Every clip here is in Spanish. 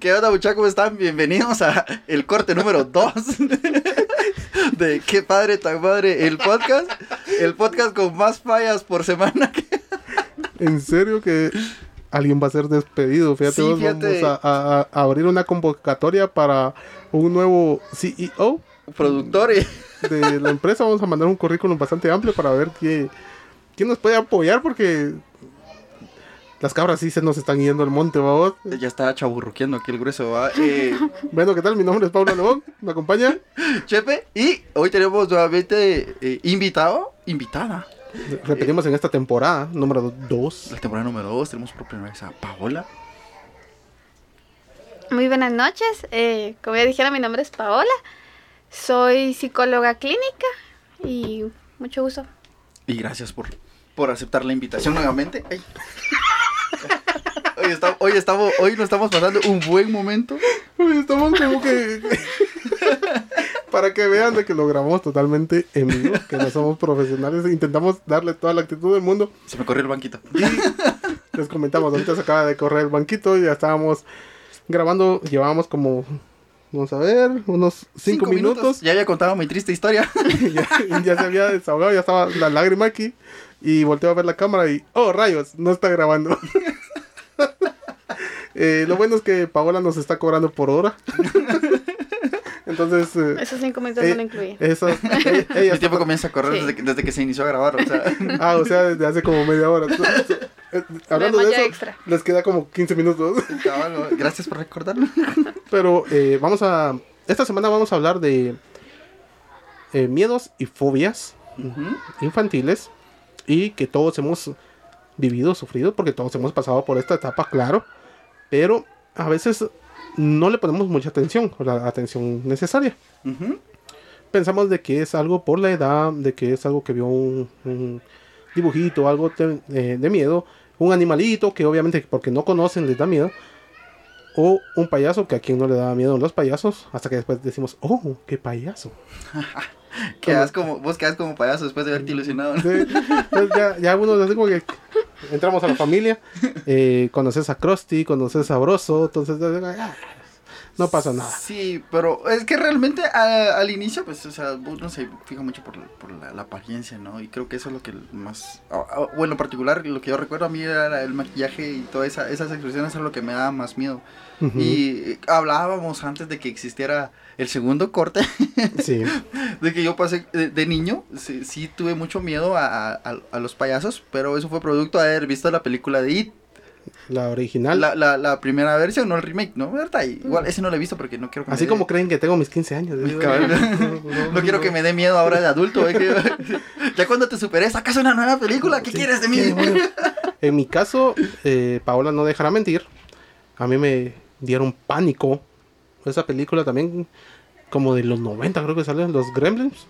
¿Qué onda, muchachos? ¿Cómo están? Bienvenidos a el corte número 2 de Qué padre, tan padre, el podcast. El podcast con más fallas por semana. Que... En serio que alguien va a ser despedido. Fíjate, Sí, vos, fíjate. vamos a, a- a abrir una convocatoria para un nuevo CEO Productor de la empresa. Vamos a mandar un currículum bastante amplio para ver qué, quién nos puede apoyar porque las cabras sí se nos están yendo al monte, vamos. Ya está chaburruqueando aquí el grueso, ¿va? Eh, Bueno, ¿qué tal? Mi nombre es Pablo León. ¿Me acompaña? Chepe, y hoy tenemos nuevamente eh, invitado, invitada. Repetimos en esta temporada, número 2. La temporada número 2 tenemos por primera vez a Paola. Muy buenas noches. eh, como ya dijeron, mi nombre es Paola. Soy psicóloga clínica y mucho gusto. Y gracias por, por aceptar la invitación nuevamente. Ay. Hoy, está- hoy estamos, hoy nos estamos pasando un buen momento. Uy, Estamos como que. Para que vean de que lo grabamos totalmente en vivo, que no somos profesionales, intentamos darle toda la actitud del mundo. Se me corrió el banquito. Y les comentamos, ahorita se acaba de correr el banquito y ya estábamos grabando, llevábamos como, vamos a ver, unos cinco, minutos. Ya había contado mi triste historia. y ya, y ya se había desahogado, ya estaba la lágrima aquí. Y volteo a ver la cámara y, oh rayos, no está grabando. Eh, lo bueno es que Paola nos está cobrando por hora. Entonces, eh, Esos cinco minutos Eh, no lo incluí. eso, ella El está- tiempo comienza a correr Sí. desde, que, desde que se inició a grabar. O sea, Ah, o sea, desde hace como media hora. Eh, Hablando de eso, extra. les queda como 15 minutos. cabrón, gracias por recordarlo. Pero eh, vamos a. Esta semana vamos a hablar de eh, miedos y fobias infantiles y que todos hemos vivido, sufrido, porque todos hemos pasado por esta etapa, claro. Pero a veces no le ponemos mucha atención, o la atención necesaria. Pensamos de que es algo por la edad, de que es algo que vio un, un dibujito, algo de, eh, de miedo, un animalito que obviamente porque no conocen les da miedo, o un payaso que a quien no le daba miedo los payasos, hasta que después decimos, oh, qué payaso. Quedas como, vos quedas como payaso después de haberte ilusionado. ¿no? Sí, entonces ya, ya uno así como que entramos a la familia, eh, conoces a Krusty, conoces a Broso, entonces ah, no pasa nada. Sí, pero es que realmente a- al inicio, pues, o sea, uno se fija mucho por, por la, la apariencia, ¿no? Y creo que eso es lo que más... Bueno, en lo particular, lo que yo recuerdo a mí era el maquillaje y todas esa, esas expresiones era lo que me daba más miedo. Y eh, hablábamos antes de que existiera el segundo corte, Sí, de que yo pasé de, de niño, sí, sí tuve mucho miedo a, a- a los payasos, pero eso fue producto de haber visto la película de It, la original. la, la, la primera versión, no el remake, ¿no? ¿Verdad? Igual, ese no lo he visto porque no quiero que Así como creen que tengo mis 15 años. No quiero que me dé miedo ahora de adulto. ¿eh? Que- ya cuando te superé, sacas una nueva película. ¿Qué Sí, quieres de mí? bueno. En mi caso, eh, Paola no dejará mentir. A mí me dieron pánico. Esa película también, como de los 90, creo que salen los Gremlins.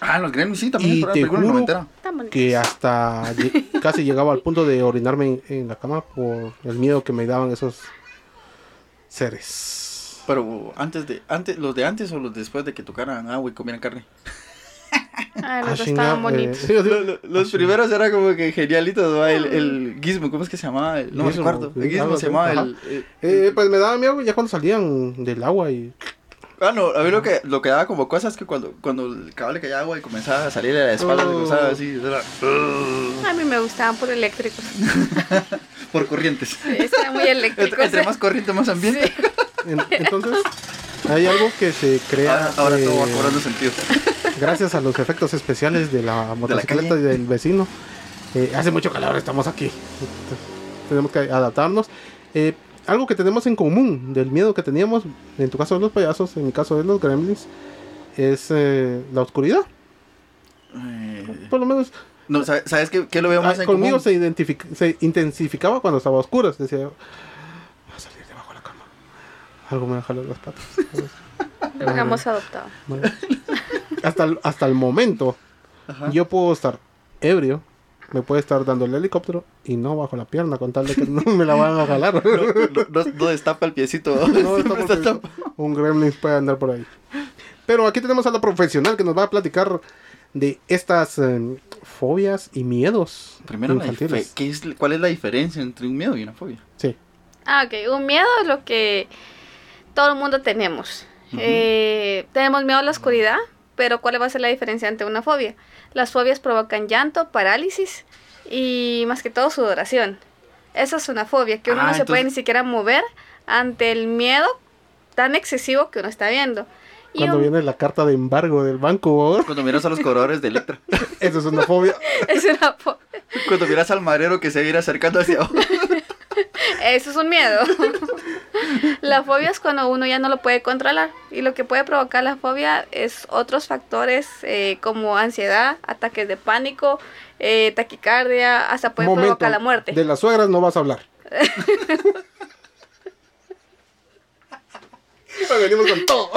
Ah, los Gremlins sí, también Y te película juro. Que hasta casi llegaba al punto de orinarme en, en la cama por el miedo que me daban esos seres. Pero antes de, antes, los de antes o los después de que tocaran agua y comieran carne. Ah, Ah, los dos chinga, estaban eh, bonitos. sí, sí. Los primeros eran como que genialitos, ¿no? El, el Gizmo, ¿cómo es que se llamaba? El- no me Gizmo, acuerdo. sí, El Gizmo se llamaba el, el- Eh, pues me daba miedo ya cuando salían del agua y Ah, no, a mí lo que, lo que daba como cosas es que cuando, cuando el caballo le caía agua y comenzaba a salir de la espalda, Oh. le cruzaba así, era, A mí me gustaban por eléctricos. por corrientes. Sí, eran muy eléctricos. Entre, más corriente, más ambiente. en- entonces hay algo que se crea Ahora, ahora todo va eh, cobrando sentido. gracias a los efectos especiales de la motocicleta y del vecino. Eh, hace mucho calor, estamos aquí. Entonces, tenemos que adaptarnos. Eh, algo que tenemos en común del miedo que teníamos, en tu caso de los payasos, en mi caso de los gremlins, es eh, la oscuridad. Eh, Por lo menos No, ¿sabes, qué, qué lo veo más ah, en conmigo común? se, identific- se intensificaba cuando estaba a oscuras. Decía, va a salir debajo de la cama. Algo me va a jalar las patas. Lo hemos adoptado. Bueno. hasta, el, hasta el momento, Ajá. yo puedo estar ebrio, me puede estar dando el helicóptero y no bajo la pierna con tal de que no me la van a jalar. No, no, no destapa el piecito. No, destapa. un gremlin puede andar por ahí. Pero aquí tenemos a la profesional que nos va a platicar de estas eh, fobias y miedos Primero, infantiles. ¿qué es, ¿cuál es la diferencia entre un miedo y una fobia? Sí. Ah, ok. Un miedo es lo que todo el mundo tenemos. Eh, tenemos miedo a la oscuridad, pero ¿cuál va a ser la diferencia ante una fobia? Las fobias provocan llanto, parálisis y más que todo sudoración. Esa es una fobia, que uno Ah, no se puede ni siquiera mover ante el miedo tan excesivo que uno está viendo. Cuando un- viene la carta de embargo del banco, ¿no? Cuando miras a los cobradores de Electra. eso es una fobia. es una fo- Cuando miras al marero que se ir acercando hacia. Eso es un miedo. la fobia es cuando uno ya no lo puede controlar. Y lo que puede provocar la fobia es otros factores eh, como ansiedad, ataques de pánico, eh, taquicardia, hasta puede Momento, provocar la muerte. De las suegras no vas a hablar. Venimos con todo.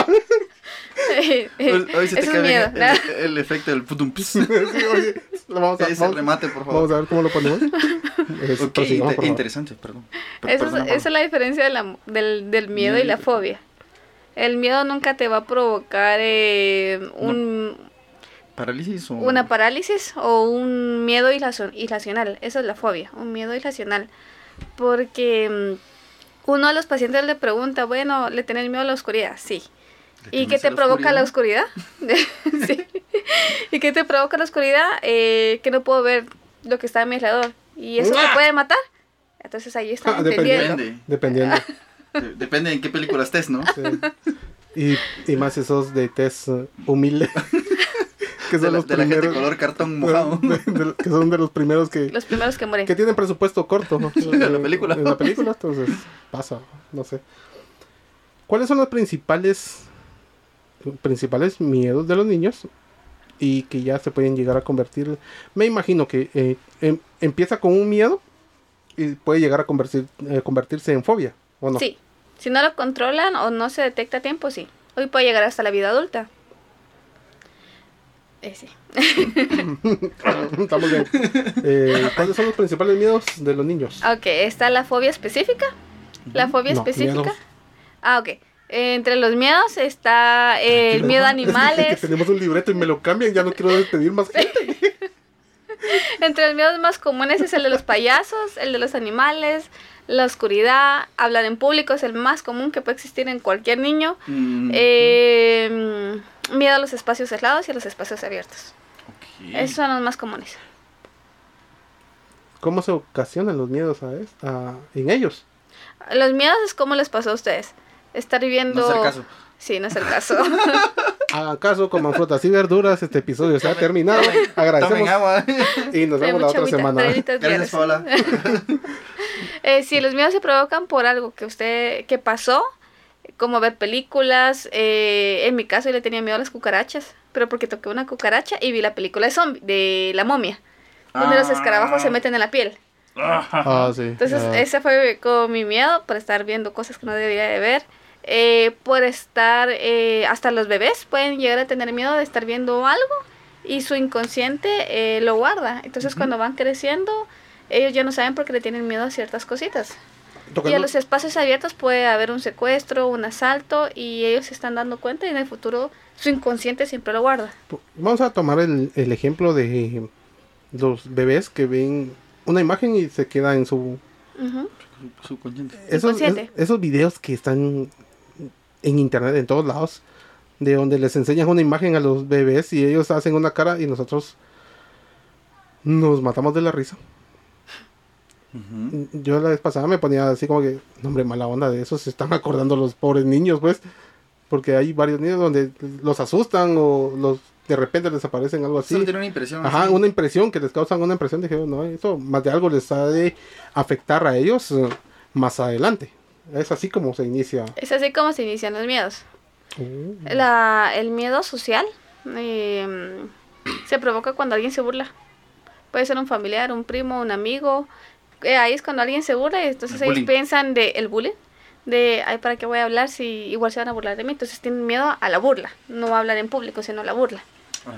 Hoy, hoy se te cae miedo. bien el, el efecto del putum. Sí, oye, vamos a, Ese vamos- remate, por favor. vamos a ver cómo lo ponemos. Es- por interesante, perdón. Per- es, esa es la diferencia de la- del, del miedo y la fobia. El miedo nunca te va a provocar eh, un, ¿Parálisis o...? una parálisis o un miedo irracio- irracional. Esa es la fobia, un miedo irracional. Porque mm, uno a los pacientes le pregunta, bueno, ¿le tenés miedo a la oscuridad? Sí. ¿Le ¿Y qué te provoca la oscuridad? sí. ¿Y qué te provoca la oscuridad? Eh, que no puedo ver lo que está a mi alrededor. ¿Y eso me ¡Mua! puede matar? Entonces ahí está Ah. Dependiendo. De- Depende en qué película estés, ¿no? sí. Y, y más esos de test eh, humilde. que De son la, los de la gente primeros. color cartón mojado. de- de- que son de los primeros que, Los primeros que mueren. que tienen presupuesto corto. ¿no? En la película. En la película, entonces pasa, no sé. ¿Cuáles son los principales principales miedos de los niños y que ya se pueden llegar a convertir? Me imagino que eh, em- empieza con un miedo y puede llegar a convertir, eh, convertirse en fobia, ¿o no? Sí. Si no lo controlan o no se detecta a tiempo, sí. Hoy puede llegar hasta la vida adulta. Eh, sí. Estamos bien. ¿Cuáles son los principales miedos de los niños? Ok, está la fobia específica. La fobia No, específica. miedos. Ah, ok. Eh, entre los miedos está eh, el miedo a Es que animales. tenemos un libreto y me lo cambian, ya no quiero despedir más gente. Entre los miedos más comunes es el de los payasos, el de los animales, la oscuridad, hablar en público es el más común que puede existir en cualquier niño. Mm, Eh, miedo a los espacios cerrados y a los espacios abiertos. Esos son los más comunes. ¿Cómo se ocasionan los miedos a- en ellos? Los miedos es como les pasó a ustedes. Estar viviendo... No hacer caso. Sí, no es el caso. ¿Acaso coman frutas y verduras? Este episodio se ha terminado. Tomen Agradecemos agua. y nos vemos la otra agüita, semana. Gracias. Paola. Eh, sí, los miedos se provocan por algo que usted, que pasó, como ver películas. eh, en mi caso yo le tenía miedo a las cucarachas, pero porque toqué una cucaracha y vi la película de zombie, de la momia, donde los escarabajos se meten en la piel. Ah, sí. Entonces ah. ese fue como mi miedo por estar viendo cosas que no debería de ver. Eh, por estar, eh, hasta los bebés pueden llegar a tener miedo de estar viendo algo y su inconsciente eh, lo guarda. Entonces cuando van creciendo, ellos ya no saben por qué le tienen miedo a ciertas cositas. Y a los espacios abiertos puede haber un secuestro, un asalto y ellos se están dando cuenta y en el futuro su inconsciente siempre lo guarda. Vamos a tomar el, el ejemplo de los bebés que ven una imagen y se queda en su... Subconsciente. Esos, Inconsciente. es- esos videos que están en internet, en todos lados, de donde les enseñan una imagen a los bebés y ellos hacen una cara y nosotros nos matamos de la risa. Yo la vez pasada me ponía así como que, no, hombre, mala onda de eso, se están acordando los pobres niños, pues, porque hay varios niños donde los asustan o los de repente les aparecen algo así. Solo tiene una impresión. Ajá, así. una impresión que les causan una impresión, dije, no, eso más de algo les ha de afectar a ellos eh, más adelante. Es así como se inicia. Es así como se inician los miedos. Uh, La, el miedo social eh, se provoca cuando alguien se burla. Puede ser un familiar, un primo, un amigo. Eh, ahí es cuando alguien se burla y entonces El ellos piensan de el bullying. De, ay, ¿para qué voy a hablar si igual se van a burlar de mí? Entonces tienen miedo a la burla. No a hablar en público, sino a la burla. Ah.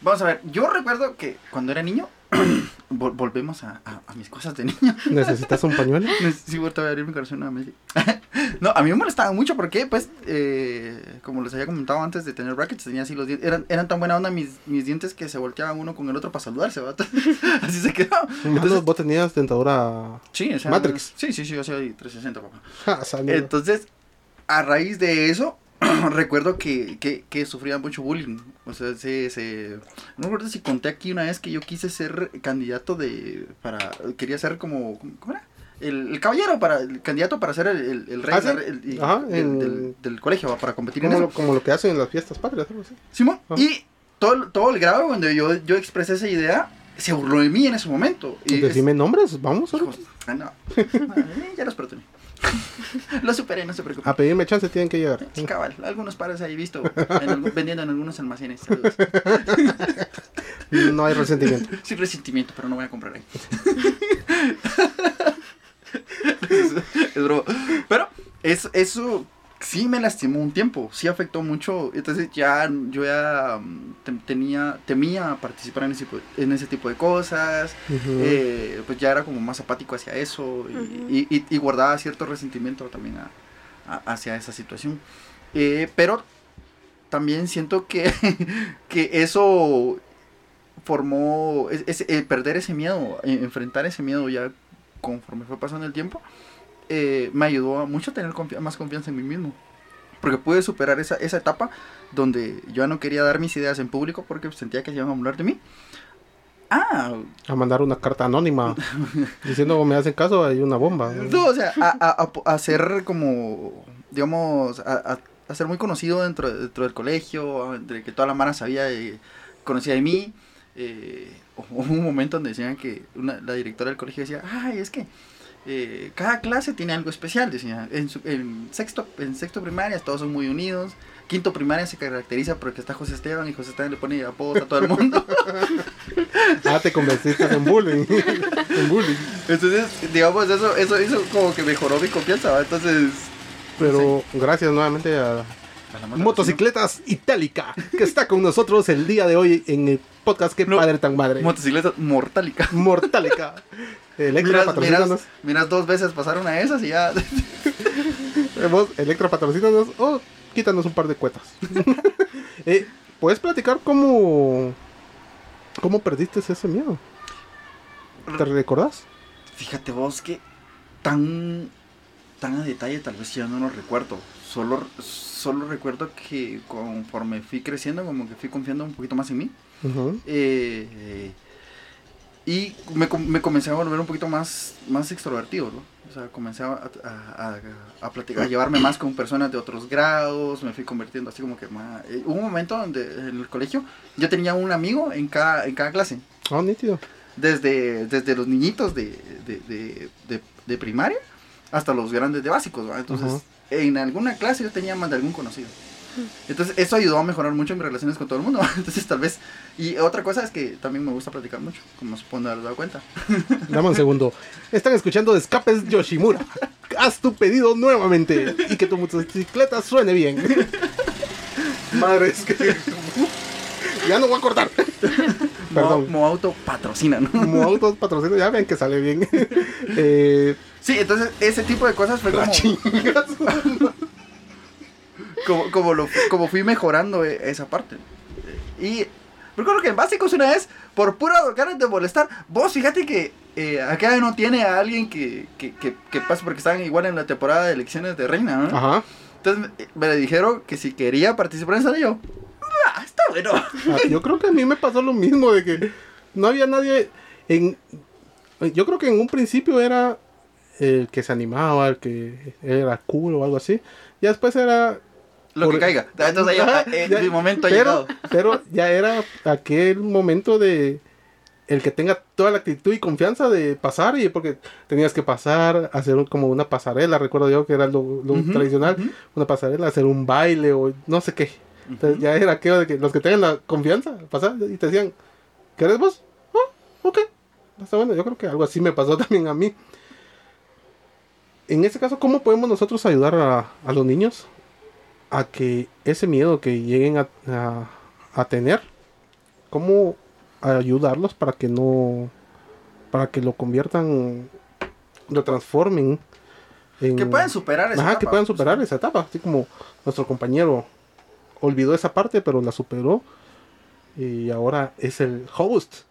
Vamos a ver, yo recuerdo que cuando era niño, volvemos a, mis cosas de niño. ¿Necesitas un pañuelo? Sí, voy a abrir mi corazón nuevamente. no, a mí me molestaba mucho porque, pues, eh, como les había comentado antes de tener brackets, tenía así los dientes. Eran, eran tan buena onda mis, mis dientes que se volteaban uno con el otro para saludarse, así se quedaba. Entonces, ¿Vos tenías dentadura sí, Matrix? Sí, sí, sí, yo soy 360, papá. Ah, Entonces, a raíz de eso, recuerdo que, que, que, sufría mucho bullying. O sea, se, se... No recuerdo si conté aquí una vez que yo quise ser candidato de... para Quería ser como... ¿Cómo era? El, caballero, para el candidato para ser el, el, rey ¿Ah, del, colegio, para competir como en eso. Lo, como lo que hacen en las fiestas patrias, algo así. Simón, y todo, todo el grado cuando yo, yo expresé esa idea, se burló de mí en ese momento. Y Decime nombres, vamos. ah, no. ya los perdoné. Lo superé, no se preocupe. A pedirme chance tienen que llegar. cabal, algunos pares ahí visto vendiendo en algunos almacenes. no hay resentimiento. Sí, resentimiento, pero no voy a comprar ahí. es, broma. Pero eso sí me lastimó un tiempo, sí afectó mucho. Entonces ya yo ya mm, tenía, temía participar en ese, en ese tipo de cosas. Eh, pues ya era como más apático hacia eso y, guardaba cierto resentimiento también hacia esa situación. Eh, pero también siento que, que eso formó, es, perder ese miedo, enfrentar ese miedo ya conforme fue pasando el tiempo, eh, me ayudó mucho a tener más confianza en mí mismo. Porque pude superar esa, esa etapa donde yo no quería dar mis ideas en público porque sentía que se iban a hablar de mí. Ah. A mandar una carta anónima diciendo me hacen caso, hay una bomba. No, o sea, a, a, ser como, digamos, a, a, ser muy conocido dentro, dentro del colegio, entre que toda la mara sabía, y conocía de mí. Eh, hubo un momento donde decían que una, la directora del colegio decía, ay, es que eh, cada clase tiene algo especial, decía. En, en, sexto, en sexto primaria todos son muy unidos. Quinto primaria se caracteriza porque está José Esteban y José Esteban le pone apodos a todo el mundo. ah, te convertiste en bullying. en bullying. Entonces, digamos, eso, eso hizo como que mejoró mi confianza, Entonces. Pero gracias nuevamente a, Motocicletas Itálica, que está con nosotros el día de hoy en el podcast Que Padre Tan Madre. Motocicletas Mortálica. Mortálica. Electra patrocínanos. Miras, dos veces pasar una de esas y ya. Electra patrocínanos o quítanos un par de cuetas. eh, ¿Puedes platicar cómo, cómo perdiste ese miedo? ¿Te recordás? Fíjate vos que tan, tan a detalle tal vez ya no lo recuerdo. Solo, solo recuerdo que conforme fui creciendo, como que fui confiando un poquito más en mí. eh, y me, me, comencé a volver un poquito más, más extrovertido, ¿no? O sea, comencé a, a, a, platicar, a llevarme más con personas de otros grados, me fui convirtiendo así como que más... Eh, hubo un momento donde en el colegio yo tenía un amigo en cada, en cada clase. Oh, nítido. Desde, desde los niñitos de, de, de, de, primaria hasta los grandes de básicos, ¿no? Entonces, en alguna clase yo tenía más de algún conocido. Entonces, eso ayudó a mejorar mucho mis relaciones con todo el mundo. Entonces, tal vez. Y otra cosa es que también me gusta platicar mucho, como pueden haber dado cuenta. Dame un segundo. Están escuchando Escapes Yoshimura. Haz tu pedido nuevamente y que tu motocicleta suene bien. Madre, es que. ya no voy a cortar. Perdón. Moauto patrocina, ¿no? Moauto patrocina, ya ven que sale bien. eh, sí, entonces ese tipo de cosas fue como como, como, lo, como fui mejorando e, esa parte. Y recuerdo que en básicos una vez, por pura ganas de molestar, vos fíjate que eh, acá no tiene a alguien que, que, que, que pase porque estaban igual en la temporada de elecciones de reina, ¿no? Ajá. Entonces me dijeron que si quería participar en eso, yo, ah, está bueno. Ah, yo creo que a mí me pasó lo mismo, de que no había nadie en... Yo creo que en un principio era el que se animaba, el que era cool o algo así. Y después era lo que caiga. Entonces ya, eh, momento pero, Pero ya era aquel momento de el que tenga toda la actitud y confianza de pasar y porque tenías que pasar, hacer como una pasarela, recuerdo yo que era lo, tradicional, una pasarela, hacer un baile o no sé qué. Entonces ya era aquello de que los que tengan la confianza, pasar y te decían, ¿querés vos? Oh, ok. Está bueno, yo creo que algo así me pasó también a mí. En este caso, ¿cómo podemos nosotros ayudar a, a los niños a que ese miedo que lleguen a, a, tener, ¿cómo ayudarlos para que no, para que lo conviertan, lo transformen. En, que puedan superar esa etapa. que puedan superar esa etapa. Así como nuestro compañero olvidó esa parte, pero la superó. Y ahora es el host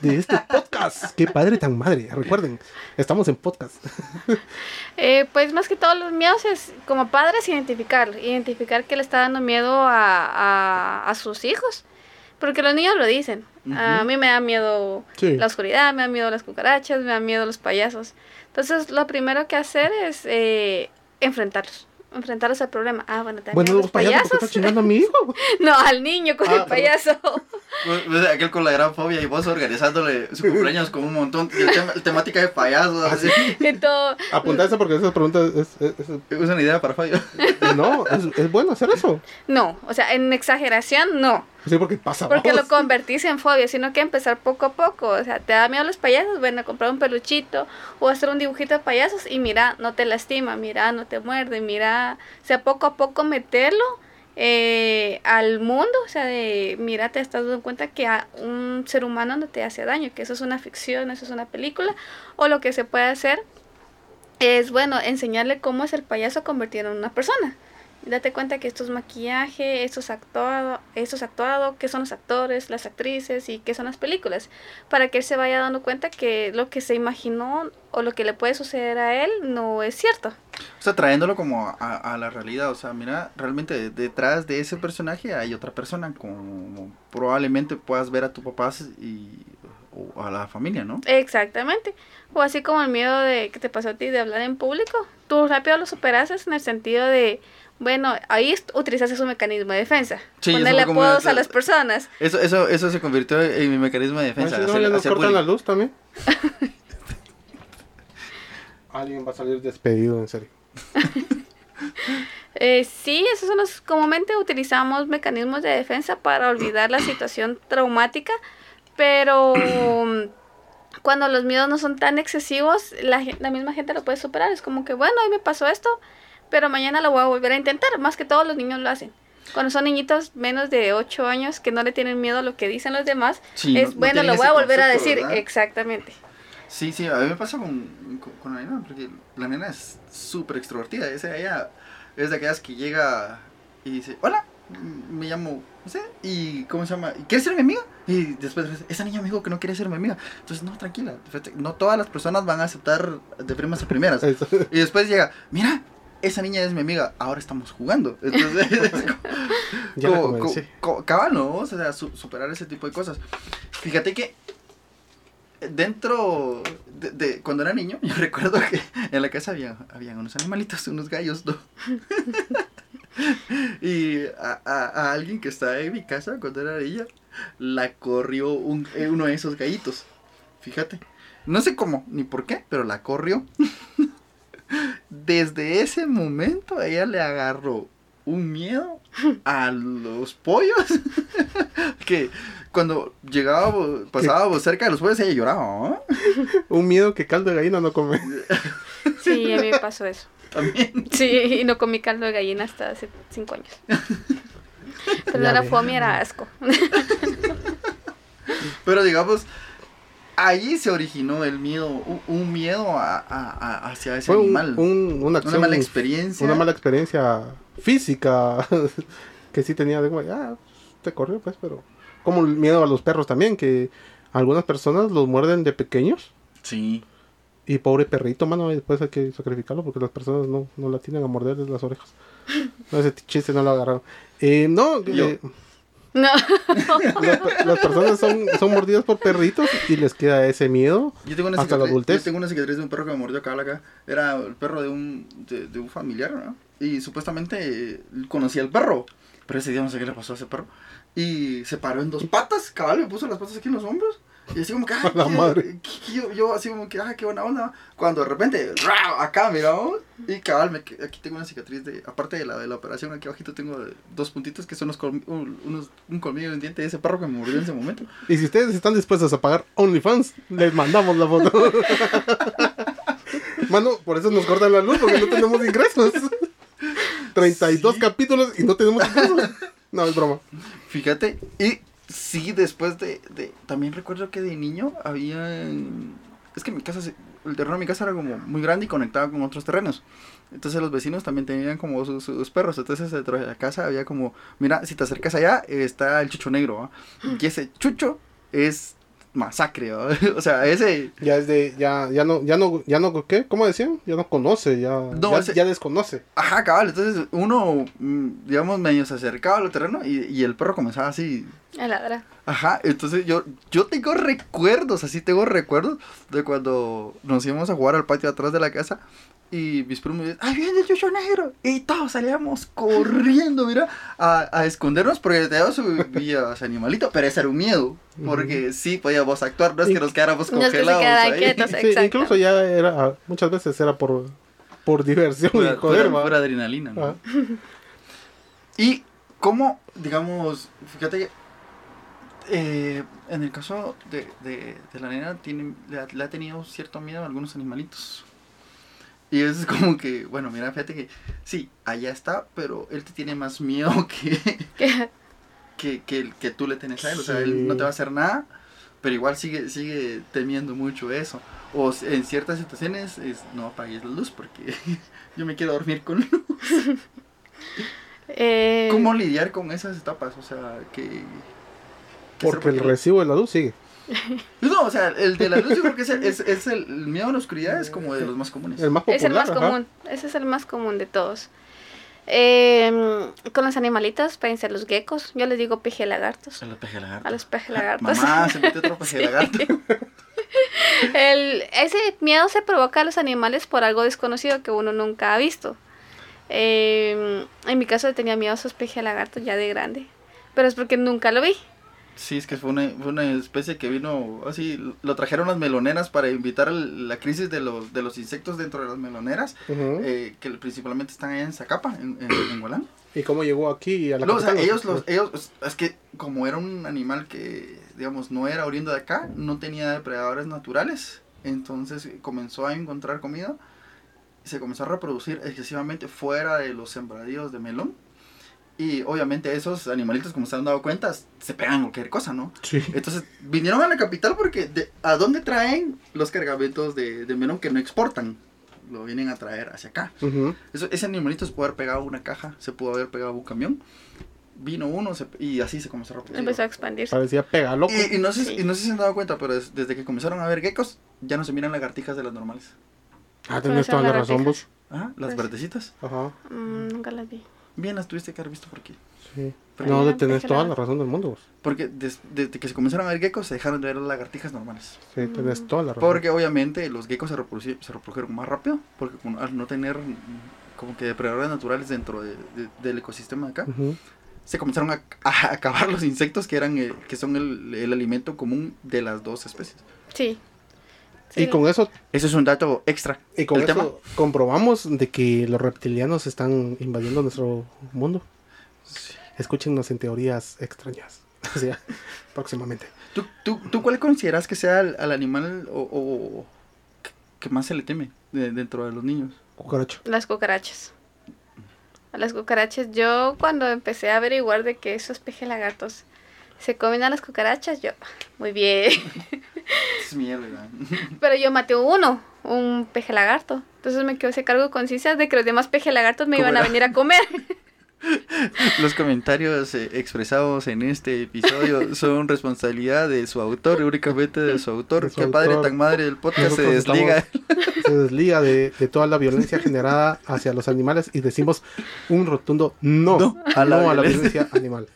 de este podcast. Qué padre tan madre. Recuerden, estamos en podcast. Eh, pues más que todos los miedos es como padres identificar, identificar que le está dando miedo a, a, sus hijos. Porque los niños lo dicen. A mí me da miedo la oscuridad, me da miedo las cucarachas, me da miedo los payasos. Entonces lo primero que hacer es eh, enfrentarlos enfrentar ese problema. Ah, bueno, también bueno, los payasos. ¿Estás chingando a mi hijo? no, al niño con el ah, payaso. Pues, pues, aquel con la gran fobia y vos organizándole su cumpleaños con un montón de temática de payasos. Así. Y todo. Apunta eso porque esas preguntas es, es, es, una idea para Fabio. No, es, es bueno hacer eso. No, o sea, en exageración no. Sí, porque pasa. Porque lo convertís en fobia, sino que empezar poco a poco. O sea, te da miedo los payasos, bueno, comprar un peluchito o hacer un dibujito de payasos y mira, no te lastima, mira, no te muerde, mira, o sea, poco a poco meterlo eh, al mundo, o sea, de mira, te estás dando cuenta que a un ser humano no te hace daño, que eso es una ficción, eso es una película, o lo que se puede hacer es, bueno, enseñarle cómo es el payaso convertido en una persona date cuenta que esto es maquillaje, esto es actuado, esto es actuado, qué son los actores, las actrices y qué son las películas, para que él se vaya dando cuenta que lo que se imaginó o lo que le puede suceder a él no es cierto. O sea, trayéndolo como a, la realidad, o sea, mira, realmente detrás de ese personaje hay otra persona, como probablemente puedas ver a tu papá y o a la familia, ¿no? Exactamente. O así como el miedo de que te pasó a ti de hablar en público, tú rápido lo superaste en el sentido de bueno, ahí utilizaste su mecanismo de defensa. Sí, Ponerle apodos a las personas. Eso, eso, eso se convirtió en mi mecanismo de defensa. no, nos cortan la luz también. Alguien va a salir despedido, en serio. eh, sí, esos son los comúnmente utilizamos mecanismos de defensa para olvidar la situación traumática, pero cuando los miedos no son tan excesivos, la, la misma gente lo puede superar. Es como que, bueno, hoy me pasó esto, pero mañana lo voy a volver a intentar, más que todos los niños lo hacen. Cuando son niñitos menos de 8 años que no le tienen miedo a lo que dicen los demás, es bueno, lo voy a volver a decir. Exactamente. Sí, sí, a mí me pasa con, con, la nena, porque la nena es súper extrovertida. Es, ella es de aquellas que llega y dice, hola, me llamo, no sé, y ¿cómo se llama? ¿Quieres ser mi amiga? Y después, esa niña me dijo que no quiere ser mi amiga. Entonces, no, tranquila, no todas las personas van a aceptar de primas a primeras. Y después llega, mira, esa niña es mi amiga, ahora estamos jugando. Entonces, ya cabal, ¿no? O sea, superar ese tipo de cosas. Fíjate que dentro de, cuando era niño, yo recuerdo que en la casa había, había unos animalitos, unos gallos, ¿no? y a, a, alguien que estaba en mi casa cuando era ella, la corrió un, uno de esos gallitos. Fíjate. No sé cómo ni por qué, pero la corrió. Desde ese momento ella le agarró un miedo a los pollos. Que cuando llegaba pasábamos cerca de los pollos ella lloraba un miedo que caldo de gallina no come. Sí a mí me pasó eso. También. Sí y no comí caldo de gallina hasta hace cinco años. Pero no era fome era asco. Pero digamos ahí se originó el miedo, un, miedo a, a, hacia ese animal. una, mala experiencia. Una mala experiencia física que sí tenía de, ah, te corrió pues, pero como el miedo a los perros también, que algunas personas los muerden de pequeños. Sí. Y pobre perrito, mano, después hay que sacrificarlo porque las personas no, no la tienen a morderles las orejas. No, ese chiste no lo agarraron. Eh, no, eh, no. Las, personas son, son mordidas por perritos y les queda ese miedo yo tengo una hasta la adultez. Yo tengo una cicatriz de un perro que me mordió acá, acá. Era el perro de un, de, un familiar, ¿no? Y supuestamente conocía al perro. Pero ese día no sé qué le pasó a ese perro. Y se paró en dos patas, cabal, me puso las patas aquí en los hombros. Y así como que, ah, la madre. yo, yo, así como que, ah, qué buena onda. Cuando de repente, acá, mira, y cabal, me, aquí tengo una cicatriz de, aparte de la de la operación, aquí abajito tengo dos puntitos que son los unos, un colmillo de un diente de ese perro que me murió en ese momento. Y si ustedes están dispuestos a pagar OnlyFans, les mandamos la foto. Mano, por eso nos cortan la luz, porque no tenemos ingresos. 32 capítulos y no tenemos ingresos. No, es broma. Fíjate, y sí, después de, de, también recuerdo que de niño había, es que mi casa, el terreno de mi casa era como muy grande y conectaba con otros terrenos. Entonces los vecinos también tenían como sus, sus perros. Entonces dentro de la casa había como, mira, si te acercas allá está el chucho negro. Y ese chucho es masacre, o sea, ese Ya es de, ya, ya no, ya no, ya no, ¿qué? ¿Cómo decían? Ya no conoce, ya, No, ya, ese- ya desconoce. Ajá, cabal, entonces uno, mm, digamos, medio se acercaba al terreno y, y el perro comenzaba así. El ladra. Ajá, entonces yo, yo tengo recuerdos, así tengo recuerdos de cuando nos íbamos a jugar al patio atrás de la casa y mis primos me dicen, ¡ay, viene el chucho negro! Y todos salíamos corriendo, mira, a, a escondernos porque te subía ese animalito, pero ese era un miedo, porque sí podíamos actuar, no es que nos quedáramos No es que se congelados ahí. quietos. Sí, Exacto. incluso ya era, muchas veces era por, por diversión Pura, y joder, pura- va. pura adrenalina, ¿no? Ah. Y cómo, digamos, fíjate que eh, en el caso de, de, de la nena, tiene, le, ha, le ha tenido cierto miedo a algunos animalitos. Y es como que, bueno, mira, fíjate que sí, allá está, pero él te tiene más miedo que, Que- que, que, el- que tú le tienes a él. O sea, él no te va a hacer nada, pero igual sigue, sigue temiendo mucho eso. O en ciertas situaciones es, no apagues la luz porque yo me quiero dormir con luz. eh, ¿Cómo lidiar con esas etapas? O sea, que... que Porque el recibo de la luz sigue. No, o sea, el de la luz yo creo que es, el, es, es el, el miedo a la oscuridad es como de los más comunes. El más popular. es el más ajá. común. Ese es el más común de todos. Eh, con los animalitos, pueden ser los geckos. Yo les digo peje lagartos. A los peje lagarto. A los peje lagartos. Mamá, se metió otro peje lagarto. El, ese miedo se provoca a los animales por algo desconocido que uno nunca ha visto. Eh, en mi caso tenía miedo a esos peje lagartos ya de grande. Pero es porque nunca lo vi. Sí, es que fue una, fue una especie que vino así, lo trajeron las meloneras para evitar el- la crisis de los, de los insectos dentro de las meloneras, Ujú. eh, que principalmente están allá en Zacapa, en, en, en Gualán. ¿Y cómo llegó aquí a la No, o sea, ellos, los, ellos, es que como era un animal que, digamos, no era oriundo de acá, no tenía depredadores naturales, entonces comenzó a encontrar comida y se comenzó a reproducir excesivamente fuera de los sembradíos de melón. Y obviamente esos animalitos, como se han dado cuenta, se pegan cualquier cosa, ¿no? Sí. Entonces vinieron a la capital porque de, ¿a dónde traen los cargamentos de, de melón que no exportan? Lo vienen a traer hacia acá. Ujú. Eso, ese animalito se pudo haber pegado a una caja, se pudo haber pegado a un camión. Vino uno se- y así se comenzó a reproducir. Empezó a expandirse. Parecía pega loco. Y, y no sé, Sí. y no sé si se han dado cuenta, pero es- desde que comenzaron a ver geckos, ya no se miran lagartijas de las normales. Ah, tenés toda la razón, vos. Ajá, las Pues- verdecitas. Ajá. Mm, nunca las vi. Bien las tuviste que haber visto por aquí. Sí. Pero- No, de tenés toda la razón del mundo, vos. Porque des- desde que se comenzaron a ver geckos, se dejaron de ver las lagartijas normales. Sí, tenés toda la razón. Porque obviamente los geckos se, se reprodujeron más rápido, porque con- al no tener mm, como que depredadores naturales dentro de- de- del ecosistema de acá, se comenzaron a, a acabar los insectos que eran eh, que son el, el alimento común de las dos especies. Sí. Sí, Y con eso, Eso es un dato extra. y con eso tema. comprobamos de que los reptilianos están invadiendo nuestro mundo. Escúchenos en teorías extrañas. O sea, próximamente. ¿Tú, tú, tú cuál consideras que sea al, al animal o, o- que- que más se le teme de- dentro de los niños? Cucaracho. Las cucarachas. A las cucarachas, yo cuando empecé a averiguar de que esos peje lagartos se comen a las cucarachas, yo, muy bien. Es miedo, ¿verdad? Pero yo maté uno, un peje lagarto. Entonces me quedó ese cargo de conciencia de que los demás peje lagartos me iban a venir a comer. Los comentarios eh, expresados en este episodio son responsabilidad de su autor, únicamente de su autor. De su Qué padre tan madre del podcast se desliga. Se desliga de, de toda la violencia generada hacia los animales y decimos un rotundo no, No a a la, violencia. animal.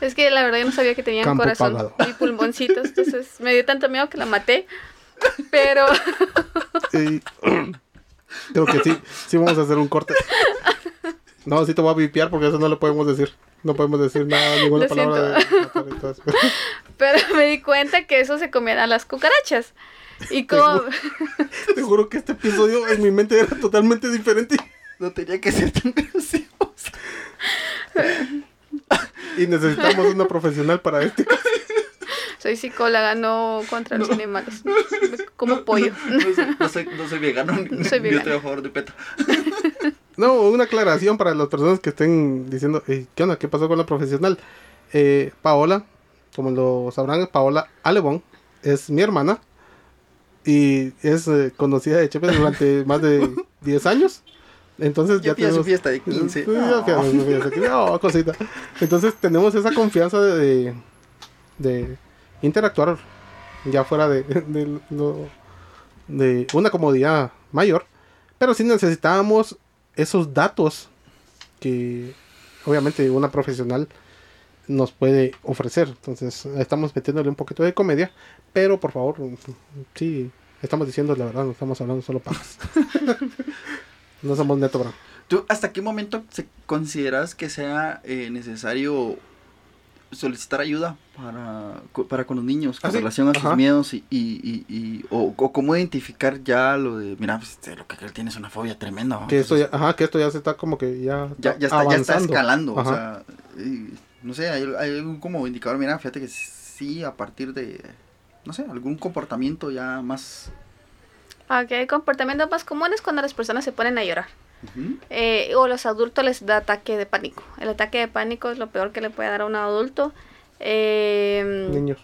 Es que la verdad yo no sabía que tenían Campo corazón pagado. y pulmoncitos. Entonces me dio tanto miedo que la maté. Pero Y creo que sí, sí vamos a hacer un corte. No, sí te voy a vipiar porque eso no lo podemos decir. No podemos decir nada, ninguna Lo palabra de pero me di cuenta que eso se comían a las cucarachas. Y como Te juro que este episodio en mi mente era totalmente diferente. No tenía que ser tan gracioso. Y necesitamos una profesional para este caso. soy psicóloga, no contra los animales. Como pollo. No soy, no soy, no soy vegano, ni, Soy vegano. estoy a favor de PETA. No, una aclaración para las personas que estén diciendo, "Ey, ¿qué onda? ¿Qué pasó con la profesional? Eh, Paola como lo sabrán, Paola Alebón es mi hermana y es eh, conocida de Chepe durante más de 10 años. Entonces ya, tenemos su fiesta de 15. cosita. Entonces tenemos esa confianza de, de, interactuar ya fuera de, de, de, una comodidad mayor. Pero si necesitábamos esos datos que obviamente una profesional nos puede ofrecer. Entonces estamos metiéndole un poquito de comedia. Pero por favor, sí, estamos diciendo la verdad, no estamos hablando solo pajas. No somos neto, bro. ¿Tú hasta qué momento se consideras que sea eh, necesario solicitar ayuda para, para con los niños con ¿Ah, relación a sus miedos y, y, y, o, cómo identificar ya lo de, mira, pues, este, lo que él tiene es una fobia tremenda. Que esto ya, ajá, que esto ya se está como que ya, ya, ya, está, ya está, escalando. O sea, no sé, hay, hay algún como indicador, mira, fíjate que sí, a partir de, no sé, algún comportamiento ya más Ok, comportamientos más comunes cuando las personas se ponen a llorar. Eh, o los adultos les da ataque de pánico. El ataque de pánico es lo peor que le puede dar a un adulto. Eh, niños.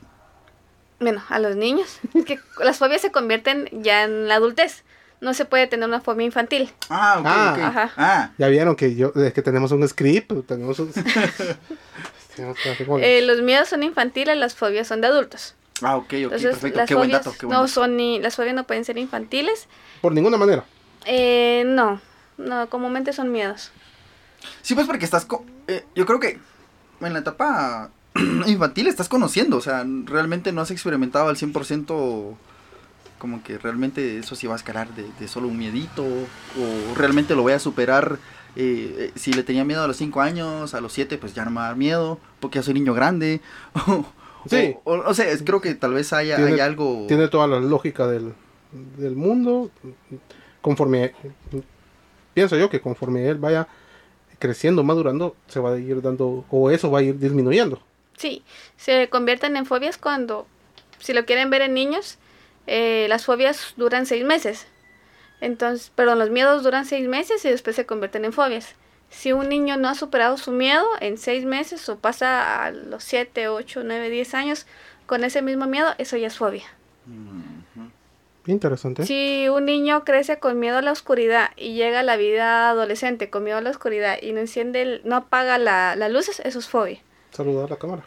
Bueno, a los niños. que las fobias se convierten ya en la adultez. No se puede tener una fobia infantil. Ah, ok, ah, ah. Ya vieron que yo es que tenemos un script, tenemos eh, los miedos son infantiles, las fobias son de adultos. Ah, ok, ok, perfecto. Qué buen dato. no son ni, las fobias no pueden ser infantiles. Por ninguna manera. Eh, no, no, comúnmente son miedos. Sí, pues porque estás, eh, yo creo que en la etapa infantil estás conociendo, o sea, realmente no has experimentado al 100% como que realmente eso sí va a escalar de, de solo un miedito, o realmente lo voy a superar. Eh, eh si le tenía miedo a los 5 años, a los 7 pues ya no me va a dar miedo, porque ya soy niño grande, Sí. O, sea, creo que tal vez haya hay algo... Tiene toda la lógica del, mundo. Conforme... Pienso yo que conforme él vaya creciendo, madurando, se va a ir dando... O eso va a ir disminuyendo. Sí, se convierten en fobias cuando... Si lo quieren ver en niños, eh, las fobias duran seis meses. Entonces, perdón, los miedos duran seis meses y después se convierten en fobias. Si un niño no ha superado su miedo en seis meses o pasa a los siete, ocho, nueve, diez años con ese mismo miedo, eso ya es fobia. Interesante. Si un niño crece con miedo a la oscuridad y llega a la vida adolescente con miedo a la oscuridad y no enciende, no apaga la, las luces, eso es fobia. Saludar a la cámara.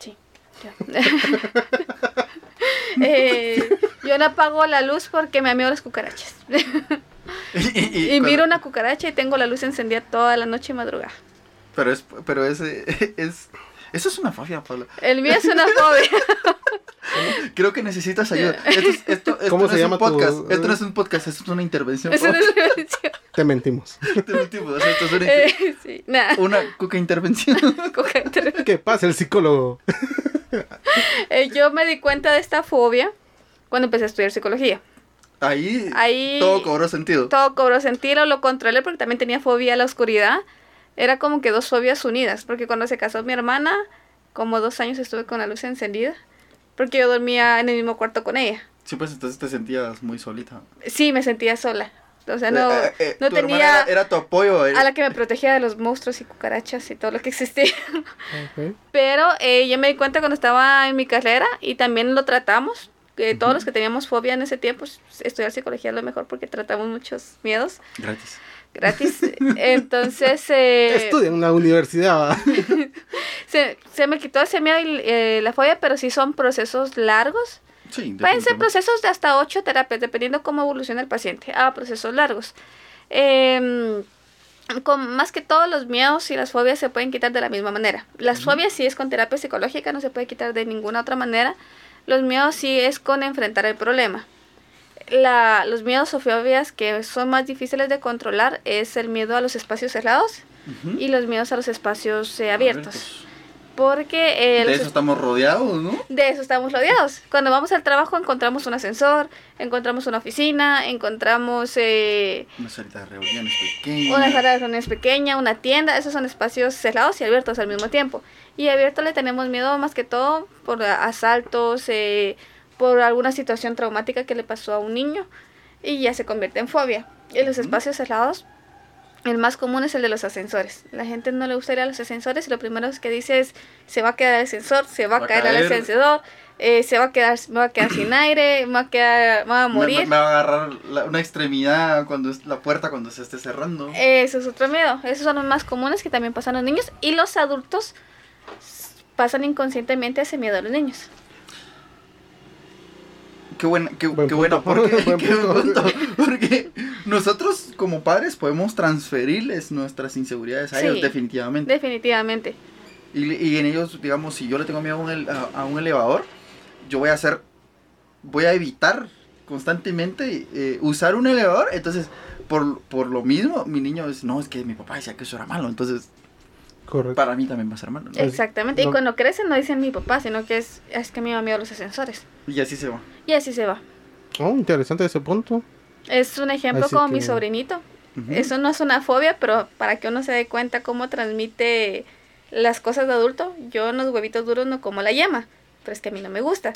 Sí. Eh, yo no apago la luz porque me amigo las cucarachas. y, miro una cucaracha y tengo la luz encendida toda la noche y madrugada. Pero es, pero es, es, eso es una fobia, Pablo. El mío es una fobia. Creo que necesitas ayuda. Esto, ¿Cómo se llama un podcast. Esto no es un podcast, esto es una intervención. Es una intervención. Te mentimos. Te mentimos. esto es una, eh, sí, una cuca intervención. Cuca intervención. ¿Qué pasa, el psicólogo? Eh, yo me di cuenta de esta fobia cuando empecé a estudiar psicología. Ahí, todo cobró sentido. Todo cobró sentido, lo controlé porque también tenía fobia a la oscuridad. Era como que dos fobias unidas, porque cuando se casó mi hermana, como dos años estuve con la luz encendida, porque yo dormía en el mismo cuarto con ella. Sí, pues entonces te sentías muy solita. Sí, me sentía sola. O sea, no, eh, eh, no tenía... Era, tu apoyo. A la que me protegía de los monstruos y cucarachas y todo lo que existía. Pero eh, yo me di cuenta cuando estaba en mi carrera y también lo tratamos que todos los que teníamos fobia en ese tiempo, pues, estudiar psicología es lo mejor porque tratamos muchos miedos. Gratis. Gratis. Entonces... Eh, Estudia en una universidad. se, se, me quitó ese miedo y eh, la fobia, pero sí son procesos largos. Sí, Pueden ser procesos de hasta ocho terapias, dependiendo cómo evoluciona el paciente, a procesos largos. Eh, con, más que todos los miedos y las fobias se pueden quitar de la misma manera. Las fobias si es con terapia psicológica, no se puede quitar de ninguna otra manera. Los miedos sí es con enfrentar el problema. La, los miedos o fobias que son más difíciles de controlar es el miedo a los espacios cerrados y los miedos a los espacios eh, abiertos. Porque... Eh, de eso estamos rodeados, ¿no? De eso estamos rodeados. Cuando vamos al trabajo encontramos un ascensor, encontramos una oficina, encontramos... Eh, una sala de reuniones pequeña. Una sala de reuniones pequeña, una tienda. Esos son espacios cerrados y abiertos al mismo tiempo. Y abierto le tenemos miedo más que todo por asaltos, eh, por alguna situación traumática que le pasó a un niño y ya se convierte en fobia. Y los espacios cerrados El más común es el de los ascensores. La gente no le gusta ir a los ascensores y lo primero que dice es, se va a quedar el ascensor, se va, a caer, el ascensor, eh, se va a quedar, me va a quedar sin aire, me va a quedar, me va a morir. Me, va a agarrar una extremidad cuando la puerta cuando se esté cerrando. Eso es otro miedo. Esos son los más comunes que también pasan los niños y los adultos pasan inconscientemente ese miedo a los niños. Qué buena, qué, qué buena, porque, nosotros como padres podemos transferirles nuestras inseguridades a ellos, definitivamente. Definitivamente. Y, y, en ellos, digamos, si yo le tengo miedo a un, elevador, yo voy a hacer, voy a evitar constantemente eh, usar un elevador, entonces, por, por lo mismo, mi niño es, no, es que mi papá decía que eso era malo, entonces para mí también va a ser malo. Exactamente. Y cuando crecen no dicen mi papá, sino que es, es que a mí me da miedo los ascensores. Y así se va. Y así se va. Oh, interesante ese punto. Es un ejemplo como mi sobrinito. Eso no es una fobia, pero para que uno se dé cuenta cómo transmite las cosas de adulto, yo en los huevitos duros no como la yema, pero es que a mí no me gusta.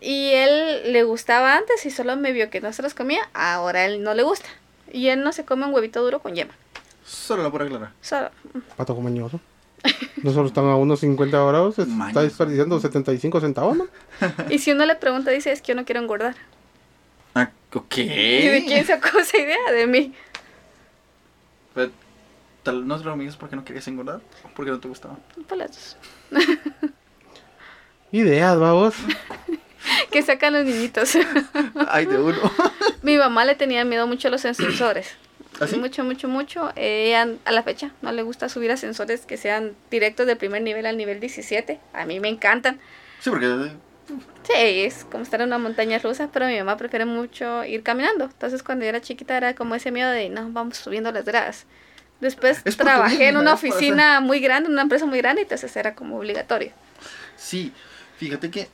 Y él le gustaba antes y solo me vio que no se los comía, ahora él no le gusta. Y él no se come un huevito duro con yema. Solo la pura clara. Solo. Pato mañoso. No solo están a unos 50 grados, está desperdiciando 75 centavos, ¿no? Y si uno le pregunta, dice, es que yo no quiero engordar. Ah, ¿ok? ¿Y de quién sacó esa idea? De mí. Pero, tal, ¿No es lo mismo porque no querías engordar? ¿O porque no te gustaba? Las Ideas, vamos. que sacan los niñitos. Ay, de uno. Mi mamá le tenía miedo mucho a los ascensores. ¿Ah, mucho, mucho, mucho. Ella a la fecha no le gusta subir ascensores que sean directos del primer nivel al nivel 17. A mí me encantan. Sí, porque... Sí, es como estar en una montaña rusa, pero mi mamá prefiere mucho ir caminando. Entonces cuando yo era chiquita era como ese miedo de, no, vamos subiendo las gradas. Después trabajé en una oficina muy grande, en una empresa muy grande, y entonces era como obligatorio. Sí, fíjate que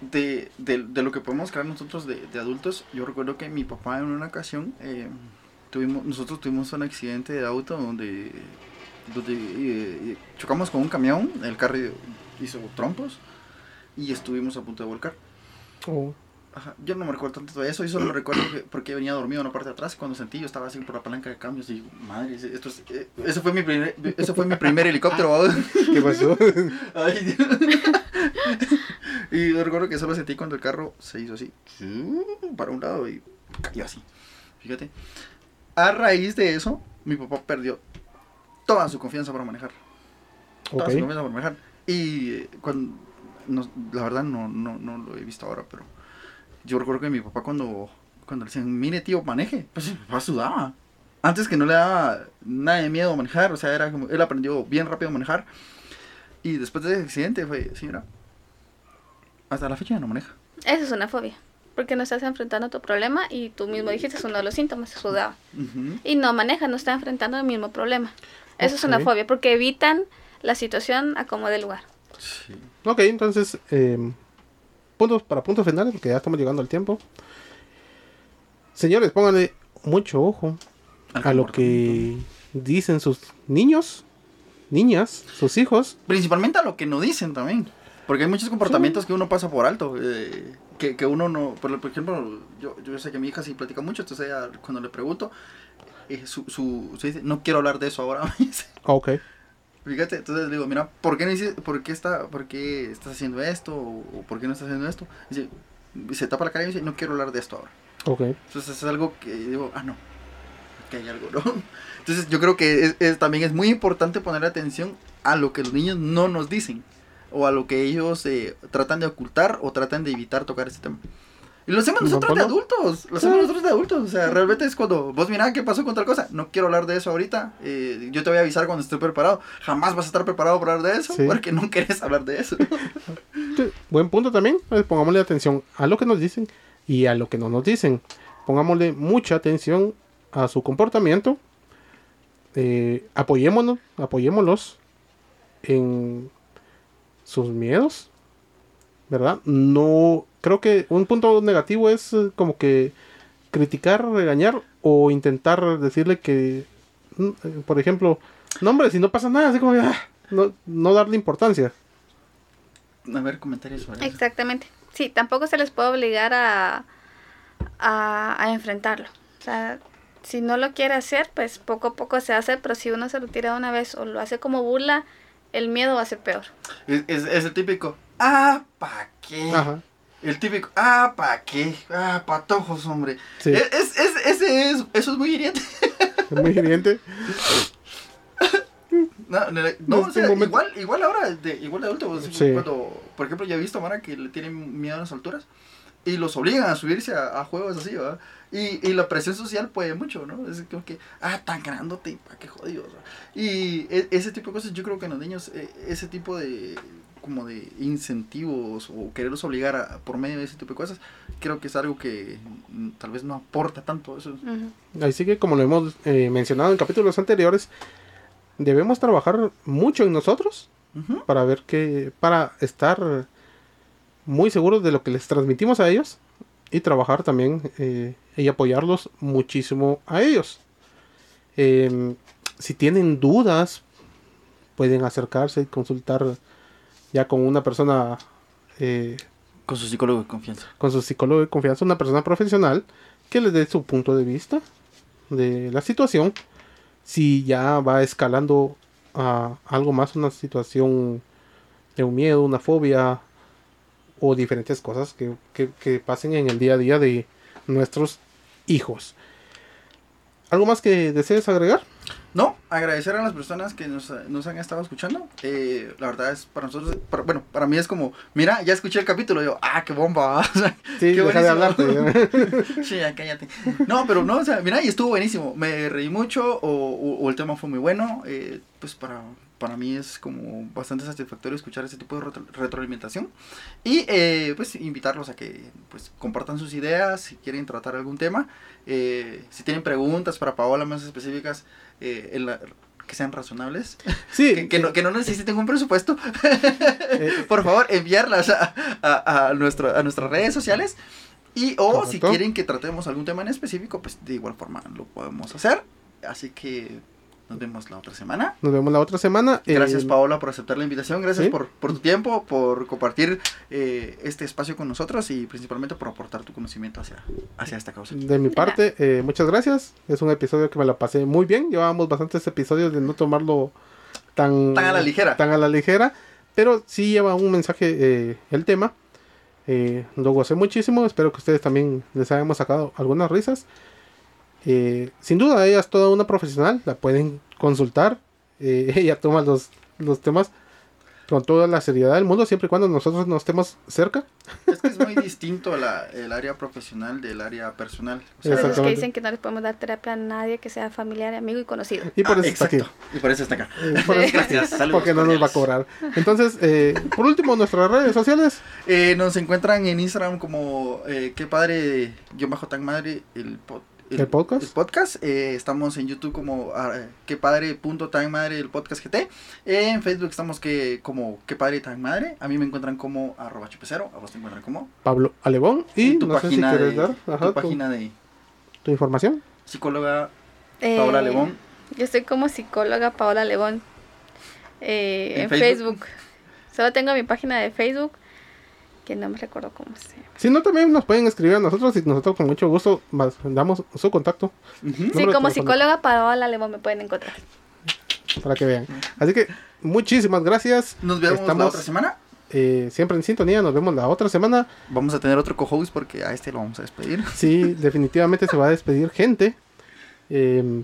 de, de, de lo que podemos crear nosotros de, de, adultos, yo recuerdo que mi papá en una ocasión... Eh, tuvimos, nosotros tuvimos un accidente de auto donde, donde eh, chocamos con un camión, el carro hizo trompos y estuvimos a punto de volcar. Oh. yo no me recuerdo tanto de eso, yo solo me recuerdo porque venía dormido en la parte de atrás cuando sentí, yo estaba así por la palanca de cambios y digo, madre, esto es, eh, eso fue mi primer, eso fue mi primer helicóptero. ¿Qué pasó? y yo recuerdo que solo sentí cuando el carro se hizo así, para un lado y cayó así. Fíjate a raíz de eso, mi papá perdió toda su confianza para manejar. Toda su confianza para manejar. Y eh, cuando, la verdad no, no, no lo he visto ahora, pero yo recuerdo que mi papá cuando, cuando le decían, mire tío, maneje, pues mi papá sudaba. Antes que no le daba nada de miedo a manejar, o sea, era como, él aprendió bien rápido a manejar. Y después de ese accidente fue, señora, hasta la fecha ya no maneja. Eso es una fobia porque no estás enfrentando tu problema y tú mismo dijiste, es uno de los síntomas, sudaba. Y no maneja, no está enfrentando el mismo problema. Eso es una fobia, porque evitan la situación a como de lugar. Sí. Ok, entonces, em, puntos para puntos finales, porque ya estamos llegando al tiempo. Señores, pónganle mucho ojo a lo que dicen sus niños, niñas, sus hijos. Principalmente a lo que no dicen también. Porque hay muchos comportamientos que uno pasa por alto. Eh, que, que uno no, por, ejemplo, yo, yo sé que mi hija sí platica mucho, entonces ella, cuando le pregunto, eh, su, su, se dice, no quiero hablar de eso ahora. ok. Fíjate, entonces le digo, mira, ¿por qué, no por qué, está, por qué estás haciendo esto? ¿O por qué no estás haciendo esto? Dice, se tapa la cara y dice, no quiero hablar de esto ahora. Ok. Entonces es algo que digo, ah, no, que hay algo, ¿no? Entonces yo creo que es, también es muy importante poner atención a lo que los niños no nos dicen o a lo que ellos eh, tratan de ocultar o tratan de evitar tocar ese tema. Y lo hacemos nosotros de adultos, lo hacemos nosotros de adultos, o sea, realmente es cuando vos mirá qué pasó con tal cosa, no quiero hablar de eso ahorita, eh, yo te voy a avisar cuando esté preparado, jamás vas a estar preparado para hablar de eso, porque no quieres hablar de eso. Buen punto también, pues, pongámosle atención a lo que nos dicen y a lo que no nos dicen, pongámosle mucha atención a su comportamiento, eh, apoyémonos, apoyémoslos en sus miedos, ¿verdad? No, creo que un punto negativo es eh, como que criticar, regañar o intentar decirle que, mm, eh, por ejemplo, no hombre, si no pasa nada, así como ah, no, no darle importancia. A ver, comentarios sobre Exactamente. Sí, tampoco se les puede obligar a, a, a enfrentarlo. O sea, si no lo quiere hacer, pues poco a poco se hace, pero si uno se lo tira de una vez o lo hace como burla, el miedo va a ser peor. Es, es, es el típico, ah, ¿pa' qué? Ajá. El típico, ah, ¿pa' qué? Ah, patojos, hombre. Sí. Es, es, es- ese es, eso es muy hiriente. Es muy hiriente. No, no, no, o sea, igual, igual ahora, de, igual de adulto, pues, Sí. cuando, por ejemplo, ya he visto a Mara que le tienen miedo a las alturas y los obligan a subirse a, a juegos así, ¿verdad? Y, y la presión social puede mucho, ¿no? Es como que, ah, tan grandote, pa' qué jodido. sea. Y e- ese tipo de cosas, yo creo que en los niños, eh, ese tipo de como de incentivos o quererlos obligar a, por medio de ese tipo de cosas, creo que es algo que mm, tal vez no aporta tanto. Eso es- Ujú. Así que como lo hemos eh, mencionado en capítulos anteriores, debemos trabajar mucho en nosotros Ujú. para ver que, para estar muy seguros de lo que les transmitimos a ellos y trabajar también eh, y apoyarlos muchísimo a ellos. Em, si tienen dudas, pueden acercarse y consultar ya con una persona, eh, Con su psicólogo de confianza. con su psicólogo de confianza, una persona profesional que les dé su punto de vista de la situación. Si ya va escalando a algo más, una situación de un miedo, una fobia o diferentes cosas que, que- pasen en el día a día de nuestros hijos. ¿Algo más que desees agregar? No, agradecer a las personas que nos, nos han estado escuchando. Eh, la verdad es para nosotros, para- bueno, para mí es como, mira, ya escuché el capítulo, yo, ah, qué bomba. o sea, Sí, qué deja de hablarte. sí, ya cállate. No, pero no, o sea, mira, y estuvo buenísimo. Me reí mucho o, o- o el tema fue muy bueno. eh, pues para, para mí es como bastante satisfactorio escuchar ese tipo de retro- retroalimentación. Y eh, pues invitarlos a que pues compartan sus ideas, si quieren tratar algún tema. eh, si tienen preguntas para Paola más específicas, eh, en la- que sean razonables. Sí, que, que no, que no necesiten un presupuesto. Por favor, enviarlas a, a, a nuestro- a nuestras redes sociales. Y o si quieren que tratemos algún tema en específico, pues de igual forma lo podemos hacer. Así que nos vemos la otra semana. nos vemos la otra semana. Gracias Eh, Paola por aceptar la invitación, gracias sí. por, por tu tiempo, por compartir eh, este espacio con nosotros y principalmente por aportar tu conocimiento hacia, hacia esta causa. De mi parte, eh, muchas gracias. Es un episodio que me la pasé muy bien. Llevábamos bastantes episodios de no tomarlo tan, Tan a la ligera. tan a la ligera, pero sí lleva un mensaje eh, el tema. Eh, lo gocé muchísimo. Espero que ustedes también les hayamos sacado algunas risas. Eh, sin duda, ella es toda una profesional. La pueden consultar. Eh, ella toma los, los temas con toda la seriedad del mundo, siempre y cuando nosotros no estemos cerca. Es que es muy distinto la, el área profesional del área personal. O sea, es que Exactamente. dicen que no les podemos dar terapia a nadie que sea familiar, amigo y conocido. Y por ah, eso está aquí. exacto. Y por eso está acá. Por eso- Gracias. Saludos porque no nos va a cobrar. Entonces, eh, por último, nuestras redes sociales. Eh, nos encuentran en Instagram como eh, qué padre, yo bajo tan madre, el, pod- ¿El podcast? el podcast. Eh, estamos en YouTube como ah, qué padre punto tan madre el podcast GT. en Facebook estamos que como qué padre tan madre. A mí me encuentran como arroba chupecero. A vos te encuentran como. Pablo Alebón. Y tu no sé si página, de, dar ajá, tu tu, página de tu información. psicóloga Eh, Paola Lebón. Yo estoy como psicóloga Paola Lebón eh, ¿En en, Facebook? Facebook? Solo tengo mi página de Facebook, que no me recuerdo cómo se llama. Si no, también nos pueden escribir a nosotros y nosotros con mucho gusto damos su contacto. Sí, como psicóloga Paola Lebón me pueden encontrar. para que vean. Así que muchísimas gracias. Nos vemos la otra semana. eh, siempre en sintonía. Nos vemos la otra semana. Vamos a tener otro co-host porque a este lo vamos a despedir. Sí, definitivamente se va a despedir gente. Eh,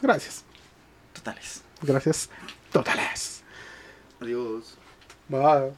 gracias. Totales. Gracias. Totales. Adiós. Bye.